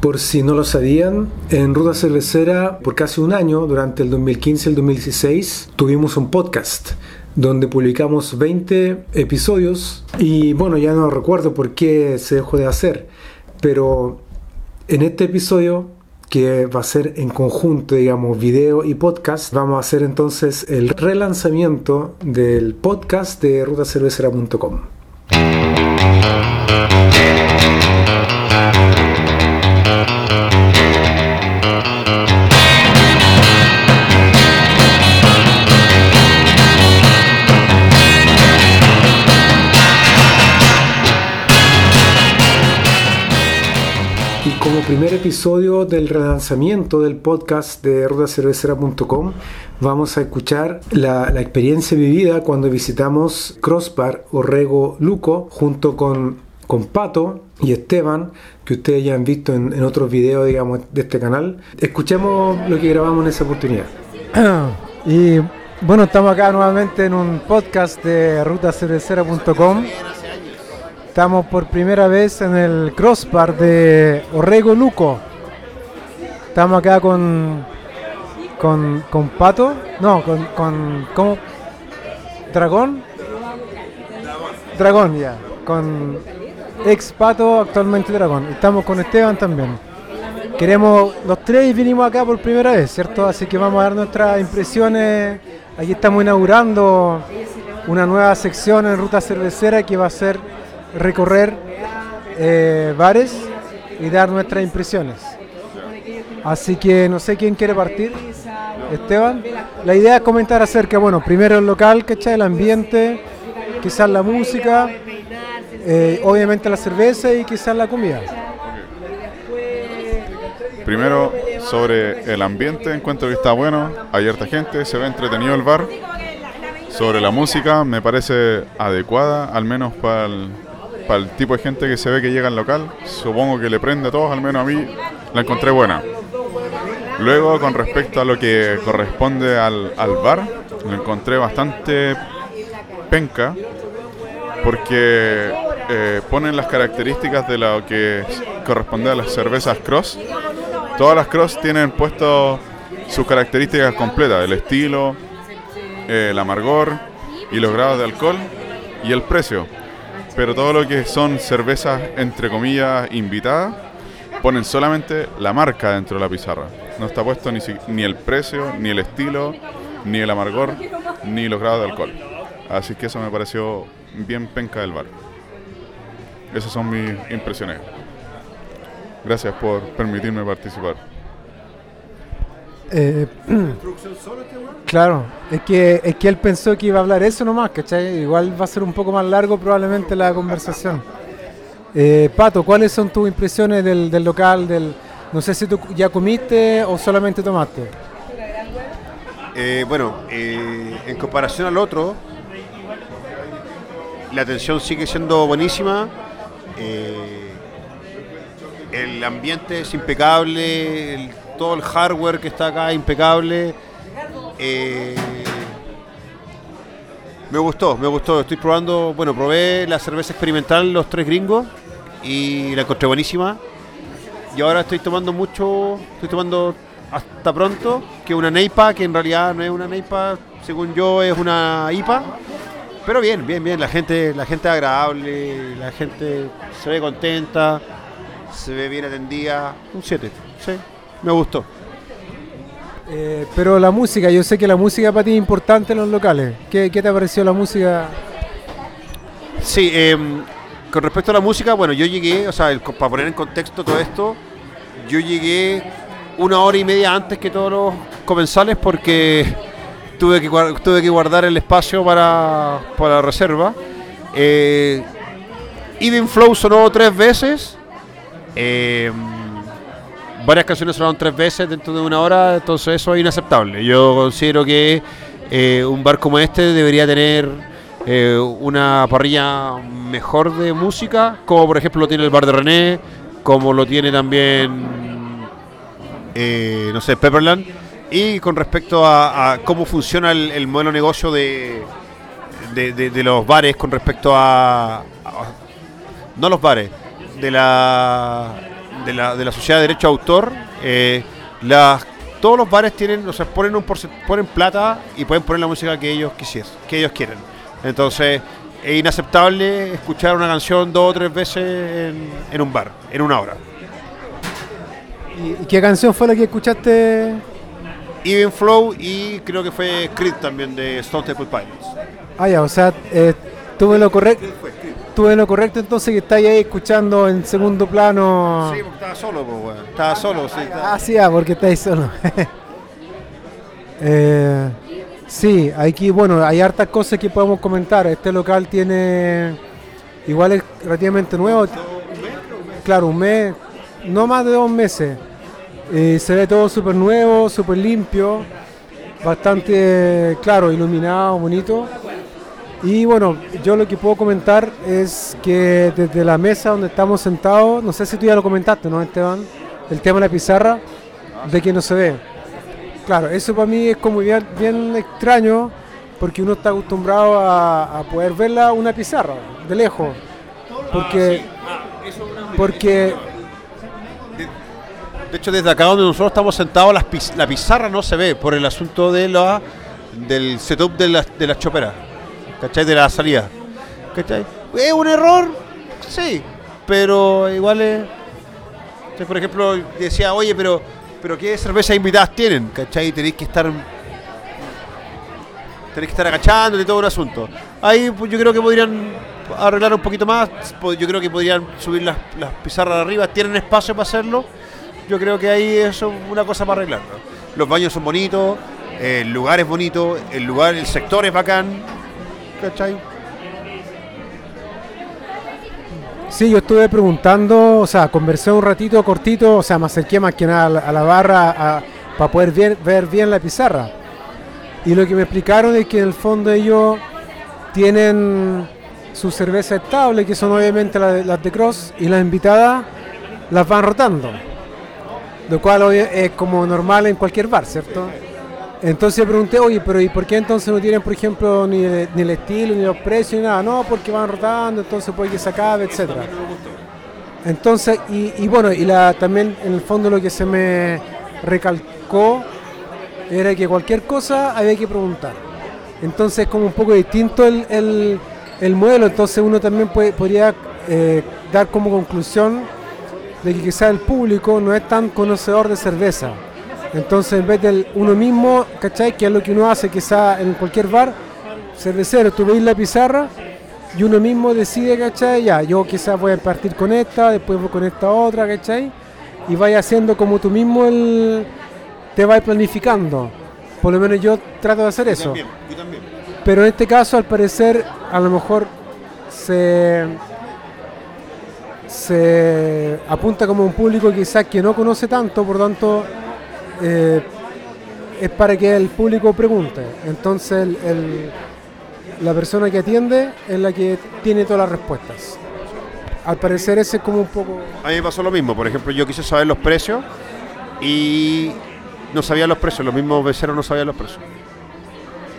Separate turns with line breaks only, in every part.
Por si no lo sabían, en Ruta Cervecera por casi un año, durante el 2015 y el 2016, tuvimos un podcast donde publicamos 20 episodios y bueno, ya no recuerdo por qué se dejó de hacer, pero en este episodio que va a ser en conjunto, digamos, video y podcast, vamos a hacer entonces el relanzamiento del podcast de rutacervecera.com. primer episodio del relanzamiento del podcast de rutacervecera.com vamos a escuchar la, experiencia vivida cuando visitamos Crossbar Orrego Luco junto con, con Pato y Esteban, que ustedes ya han visto en, otros videos digamos, de este canal. Escuchemos lo que grabamos en esa oportunidad.
Y bueno, estamos acá nuevamente en un podcast de rutacervecera.com Estamos por primera vez en el crossbar de Orrego Luco. Estamos acá con, con, con Pato. No, con, con ¿cómo? Dragón. Dragón, ya. Con ex Pato, actualmente Dragón. Estamos con Esteban también. Queremos, los tres vinimos acá por primera vez, ¿cierto? Así que vamos a dar nuestras impresiones. Aquí estamos inaugurando una nueva sección en Ruta Cervecera que va a ser recorrer eh, bares y dar nuestras impresiones. Así que no sé quién quiere partir. Esteban. La idea es comentar acerca, bueno, primero el local, ¿cachai? El ambiente, quizás la música, eh, obviamente la cerveza y quizás la comida.
Primero, sobre el ambiente, encuentro que está bueno, hay harta gente, se ve entretenido el bar. Sobre la música, me parece adecuada, al menos para el, para el tipo de gente que se ve que llega al local, supongo que le prende a todos, al menos a mí la encontré buena. Luego, con respecto a lo que corresponde al, bar, lo encontré bastante penca, porque eh, ponen las características de lo que corresponde a las cervezas cross. Todas las cross tienen puesto sus características completas, el estilo, eh, el amargor y los grados de alcohol y el precio pero todo lo que son cervezas, entre comillas, invitadas, ponen solamente la marca dentro de la pizarra. No está puesto ni, ni el precio, ni el estilo, ni el amargor, ni los grados de alcohol. Así que eso me pareció bien penca del bar. Esas son mis impresiones. Gracias por permitirme participar.
Eh, claro, es que, es que él pensó que iba a hablar eso nomás, ¿cachai? Igual va a ser un poco más largo probablemente la conversación. Eh, Pato, ¿cuáles son tus impresiones del, del local? Del, no sé si tú ya comiste o solamente tomaste.
Eh, bueno, en comparación al otro, la atención sigue siendo buenísima. el ambiente es impecable. El, todo el hardware que está acá impecable. Eh, me gustó, me gustó. Estoy probando, bueno, probé la cerveza experimental Los Tres Gringos y la encontré buenísima. Y ahora estoy tomando mucho, estoy tomando hasta pronto, que una Neipa, que en realidad no es una Neipa, según yo es una IPA. Pero bien, bien, bien, la gente, la gente es agradable, la gente se ve contenta, se ve bien atendida. Un 7, sí me gustó.
Eh, pero la música, yo sé que la música para ti es importante en los locales. ¿Qué, te pareció la música?
Sí, em, con respecto a la música, bueno, yo llegué, o sea, para poner en contexto todo esto, yo llegué una hora y media antes que todos los comensales porque tuve que, tuve que guardar el espacio para, para la reserva. Eh, Even Flow sonó tres veces. Eh, varias canciones sonaron tres veces dentro de una hora, entonces eso es inaceptable. Yo considero que eh, un bar como este debería tener eh, una parrilla mejor de música, como por ejemplo lo tiene el bar de René, como lo tiene también, eh, no sé, Pepperland. Y con respecto a, cómo funciona el, modelo de negocio de, de, los bares con respecto a, a, no los bares, de la de la, de la Sociedad de Derecho de Autor, eh, las, todos los bares tienen, o sea, ponen, un ponen plata y pueden poner la música que ellos quisiesen, que ellos quieren. Entonces, es inaceptable escuchar una canción dos o tres veces en, en un bar, en una hora.
¿Y, y qué canción fue la que escuchaste?
Even Flow y creo que fue Creed también de Stone Temple Pilots.
Ah, ya, o sea, eh, tuve lo correcto. Tuve lo correcto entonces que estáis ahí escuchando en segundo plano.
Sí, porque estaba solo, pues, weón. Estaba solo, sí. estaba-
Ah, sí, ah, porque estáis solo. Eh, sí, aquí, bueno, hay hartas cosas que podemos comentar. Este local tiene, igual es relativamente nuevo. Claro, un mes, no más de dos meses. Eh, se ve todo súper nuevo, súper limpio, bastante, claro, iluminado, bonito. Y bueno, yo lo que puedo comentar es que desde la mesa donde estamos sentados, no sé si tú ya lo comentaste, ¿no, Esteban? El tema de la pizarra, de que no se ve. Claro, eso para mí es como bien, bien extraño, porque uno está acostumbrado a, a poder verla una pizarra, de lejos. Porque, porque
De hecho, desde acá donde nosotros estamos sentados, la pizarra no se ve por el asunto de la, del setup de las de las choperas, ¿cachai? De la salida. ¿Cachai? ¿Es un error? Sí, pero igual es... Por ejemplo, decía, oye, pero, pero ¿qué cervezas invitadas tienen? ¿Cachai? Tenéis que estar... Tenéis que estar agachándote todo un asunto. Ahí pues, yo creo que podrían arreglar un poquito más. po- Yo creo que podrían subir las, las pizarras arriba. Tienen espacio para hacerlo. Yo creo que ahí es una cosa para arreglarlo. Los baños son bonitos, el lugar es bonito, el lugar, el sector es bacán. ¿Cachai?
Sí, yo estuve preguntando, o sea, conversé un ratito cortito, o sea, me acerqué más que nada a la, barra para poder ver, bien la pizarra. Y lo que me explicaron es que en el fondo ellos tienen su cerveza estable, que son obviamente las de, Cross, y las invitadas las van rotando. Lo cual es como normal en cualquier bar, ¿cierto? Entonces pregunté, oye, pero ¿y por qué entonces no tienen, por ejemplo, ni, ni el estilo, ni los precios, ni nada? No, porque van rotando, entonces puede que se acabe, etcétera. Entonces, y, y bueno, y la, también en el fondo lo que se me recalcó era que cualquier cosa había que preguntar. Entonces es como un poco distinto el, el- el modelo, entonces uno también puede, podría eh, dar como conclusión de que quizás el público no es tan conocedor de cerveza. Entonces en vez de uno mismo, ¿cachai? Que es lo que uno hace quizás en cualquier bar, cervecero, tú veis la pizarra y uno mismo decide, ¿cachai? Ya, yo quizás voy a partir con esta, después voy con esta otra, ¿cachai? Y vaya haciendo como tú mismo el, te vas planificando. Por lo menos yo trato de hacer eso.
yo también.
Pero en este caso, al parecer, a lo mejor se, se apunta como un público quizás que no conoce tanto, por tanto, eh, es para que el público pregunte. Entonces, el- la persona que atiende es la que tiene todas las respuestas. Al parecer, ese es como un poco.
A mí me pasó lo mismo. Por ejemplo, yo quise saber los precios y no sabía los precios. Los mismos becerros no sabían los precios.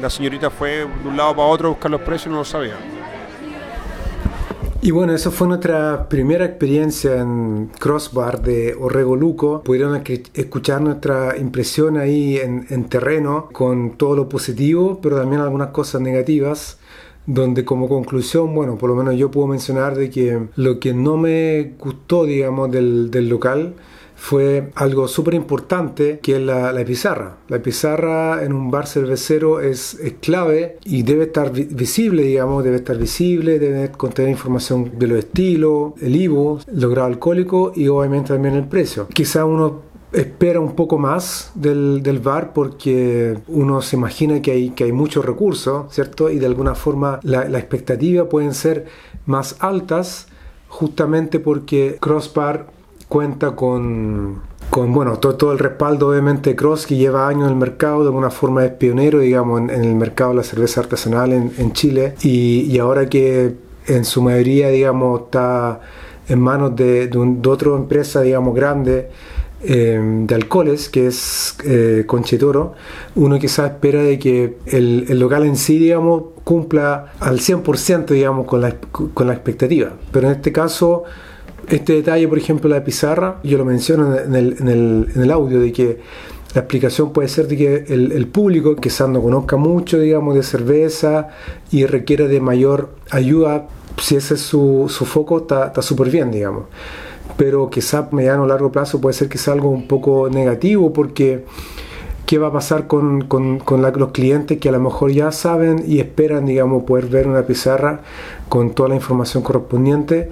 La señorita fue de un lado para otro a buscar los precios y no lo sabía.
Y bueno, eso fue nuestra primera experiencia en Crossbar de Orrego Luco. Pudieron escu- escuchar nuestra impresión ahí en, en terreno con todo lo positivo, pero también algunas cosas negativas. Donde como conclusión, bueno, por lo menos yo puedo mencionar de que lo que no me gustó, digamos, del, del local fue algo súper importante que es la, la pizarra. La pizarra en un bar cervecero es, es clave y debe estar vi- visible, digamos, debe estar visible, debe contener información de los estilos, el IBU, los grados alcohólicos y obviamente también el precio. Quizá uno espera un poco más del, del bar porque uno se imagina que hay, que hay muchos recursos, ¿cierto? Y de alguna forma la, la expectativa pueden ser más altas justamente porque Crossbar cuenta con, con bueno, todo, todo el respaldo obviamente de Cross que lleva años en el mercado, de alguna forma es pionero, digamos, en, en el mercado de la cerveza artesanal en, en Chile y, y ahora que en su mayoría, digamos, está en manos de, de, un- de otra empresa, digamos, grande eh, de alcoholes, que es eh, Conchitoro, uno quizás espera de que el, el local en sí, digamos, cumpla al 100%, digamos, con la, con la expectativa. Pero en este caso Este detalle, por ejemplo, la pizarra, yo lo menciono en el, el, el audio, de que la explicación puede ser de que el, público quizás no conozca mucho, digamos, de cerveza y requiere de mayor ayuda, si ese es su, su foco, está súper bien, digamos. Pero quizás mediano o largo plazo puede ser quizás algo un poco negativo porque qué va a pasar con, con los clientes que a lo mejor ya saben y esperan, digamos, poder ver una pizarra con toda la información correspondiente.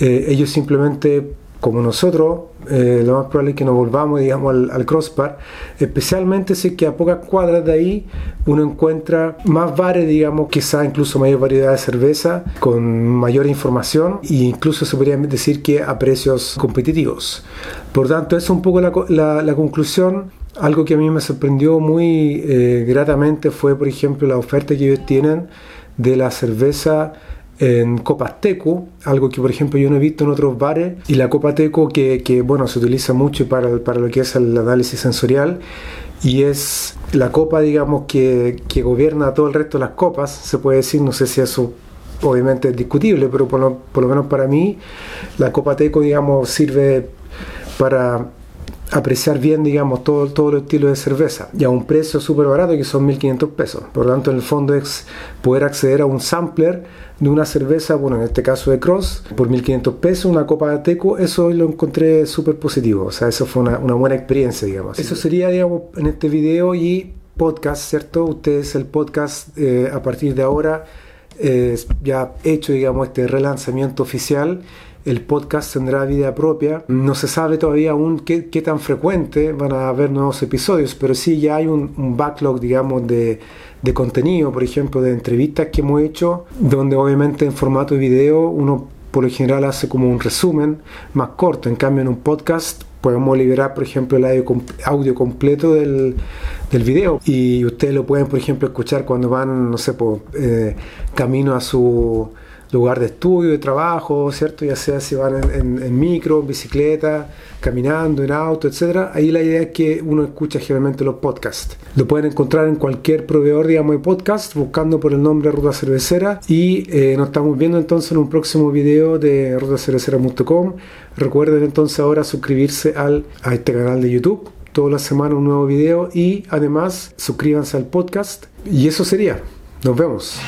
Eh, ellos simplemente como nosotros, eh, lo más probable es que nos volvamos, digamos, al, crossbar, especialmente si es que a pocas cuadras de ahí uno encuentra más bares, digamos, quizá incluso mayor variedad de cerveza, con mayor información e incluso se podría decir que a precios competitivos. Por tanto, es un poco la, la, conclusión. Algo que a mí me sorprendió muy eh, gratamente fue, por ejemplo, la oferta que ellos tienen de la cerveza en copas teco, algo que por ejemplo yo no he visto en otros bares, y la copa teco que, que bueno, se utiliza mucho para, para, lo que es el análisis sensorial, y es la copa, digamos, que, que gobierna todo el resto de las copas, se puede decir, no sé si eso obviamente es discutible, pero por lo, por lo menos para mí, la copa teco, digamos, sirve para apreciar bien, digamos, todo, todo el estilo de cerveza y a un precio súper barato que son 1.500 pesos. Por lo tanto, en el fondo es poder acceder a un sampler de una cerveza, bueno, en este caso de Cross, por 1.500 pesos, una copa de teco, eso lo encontré súper positivo. O sea, eso fue una, una, buena experiencia, digamos. Eso sería, digamos, en este video y podcast, ¿cierto? Ustedes el podcast eh, a partir de ahora eh, ya hecho, digamos, este relanzamiento oficial el podcast tendrá vida propia. No se sabe todavía aún qué, tan frecuente van a haber nuevos episodios, pero sí ya hay un, backlog, digamos, de, de, contenido, por ejemplo, de entrevistas que hemos hecho, donde obviamente en formato de video uno por lo general hace como un resumen más corto. En cambio, en un podcast podemos liberar, por ejemplo, el audio, completo del, del, video y ustedes lo pueden, por ejemplo, escuchar cuando van, no sé, por, eh, camino a su lugar de estudio, de trabajo, ¿cierto? Ya sea si van en, micro, en bicicleta, caminando, en auto, etc. Ahí la idea es que uno escucha generalmente los podcasts. Lo pueden encontrar en cualquier proveedor, digamos, de podcast, buscando por el nombre Ruta Cervecera. Y eh, nos estamos viendo entonces en un próximo video de rutacervecera.com. Recuerden entonces ahora suscribirse al, a este canal de YouTube. Toda la semana un nuevo video y además suscríbanse al podcast. Y eso sería. Nos vemos.